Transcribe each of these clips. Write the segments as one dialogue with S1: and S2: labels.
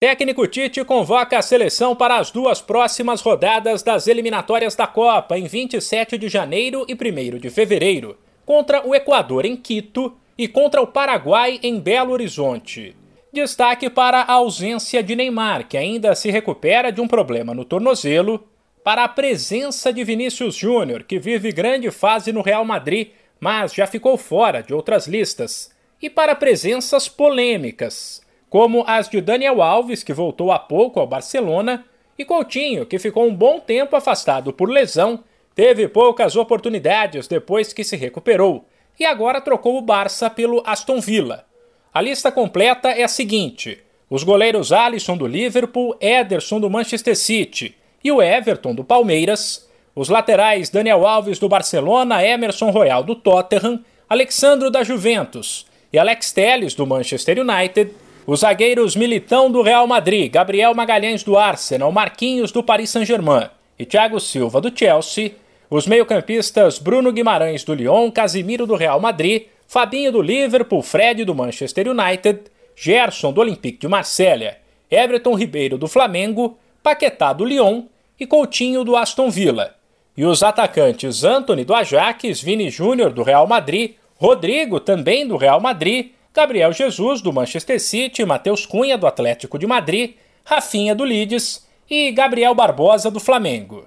S1: Técnico Tite convoca a seleção para as duas próximas rodadas das eliminatórias da Copa, em 27 de janeiro e 1 de fevereiro, contra o Equador em Quito e contra o Paraguai em Belo Horizonte. Destaque para a ausência de Neymar, que ainda se recupera de um problema no tornozelo, para a presença de Vinícius Júnior, que vive grande fase no Real Madrid, mas já ficou fora de outras listas, e para presenças polêmicas como as de Daniel Alves, que voltou há pouco ao Barcelona, e Coutinho, que ficou um bom tempo afastado por lesão, teve poucas oportunidades depois que se recuperou e agora trocou o Barça pelo Aston Villa. A lista completa é a seguinte: os goleiros Alisson do Liverpool, Ederson do Manchester City e o Everton do Palmeiras, os laterais Daniel Alves do Barcelona, Emerson Royal do Tottenham, Alexandro da Juventus e Alex Telles do Manchester United os zagueiros Militão do Real Madrid, Gabriel Magalhães do Arsenal, Marquinhos do Paris Saint-Germain e Thiago Silva do Chelsea, os meio-campistas Bruno Guimarães do Lyon, Casimiro do Real Madrid, Fabinho do Liverpool, Fred do Manchester United, Gerson do Olympique de Marselha, Everton Ribeiro do Flamengo, Paquetá do Lyon e Coutinho do Aston Villa. E os atacantes Anthony do Ajax, Vini Júnior do Real Madrid, Rodrigo também do Real Madrid Gabriel Jesus, do Manchester City, Matheus Cunha, do Atlético de Madrid, Rafinha, do Leeds e Gabriel Barbosa, do Flamengo.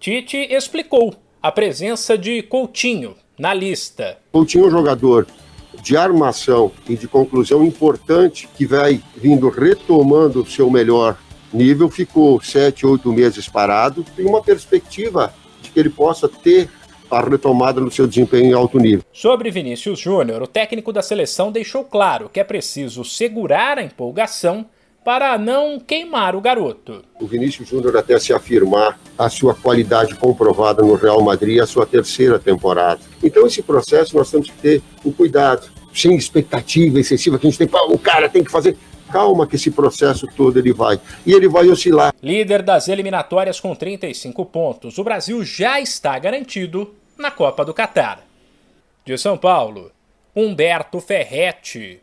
S1: Tite explicou a presença de Coutinho na lista.
S2: Coutinho é um jogador de armação e de conclusão importante que vai vindo retomando o seu melhor nível, ficou sete, oito meses parado, tem uma perspectiva de que ele possa ter a retomada no seu desempenho em alto nível.
S1: Sobre Vinícius Júnior, o técnico da seleção deixou claro que é preciso segurar a empolgação para não queimar o garoto.
S2: O Vinícius Júnior até se afirmar a sua qualidade comprovada no Real Madrid a sua terceira temporada. Então esse processo nós temos que ter um cuidado, sem expectativa excessiva que a gente tem, o cara tem que fazer calma que esse processo todo ele vai. E ele vai oscilar.
S1: Líder das eliminatórias com 35 pontos, o Brasil já está garantido na Copa do Catar. De São Paulo, Humberto Ferretti.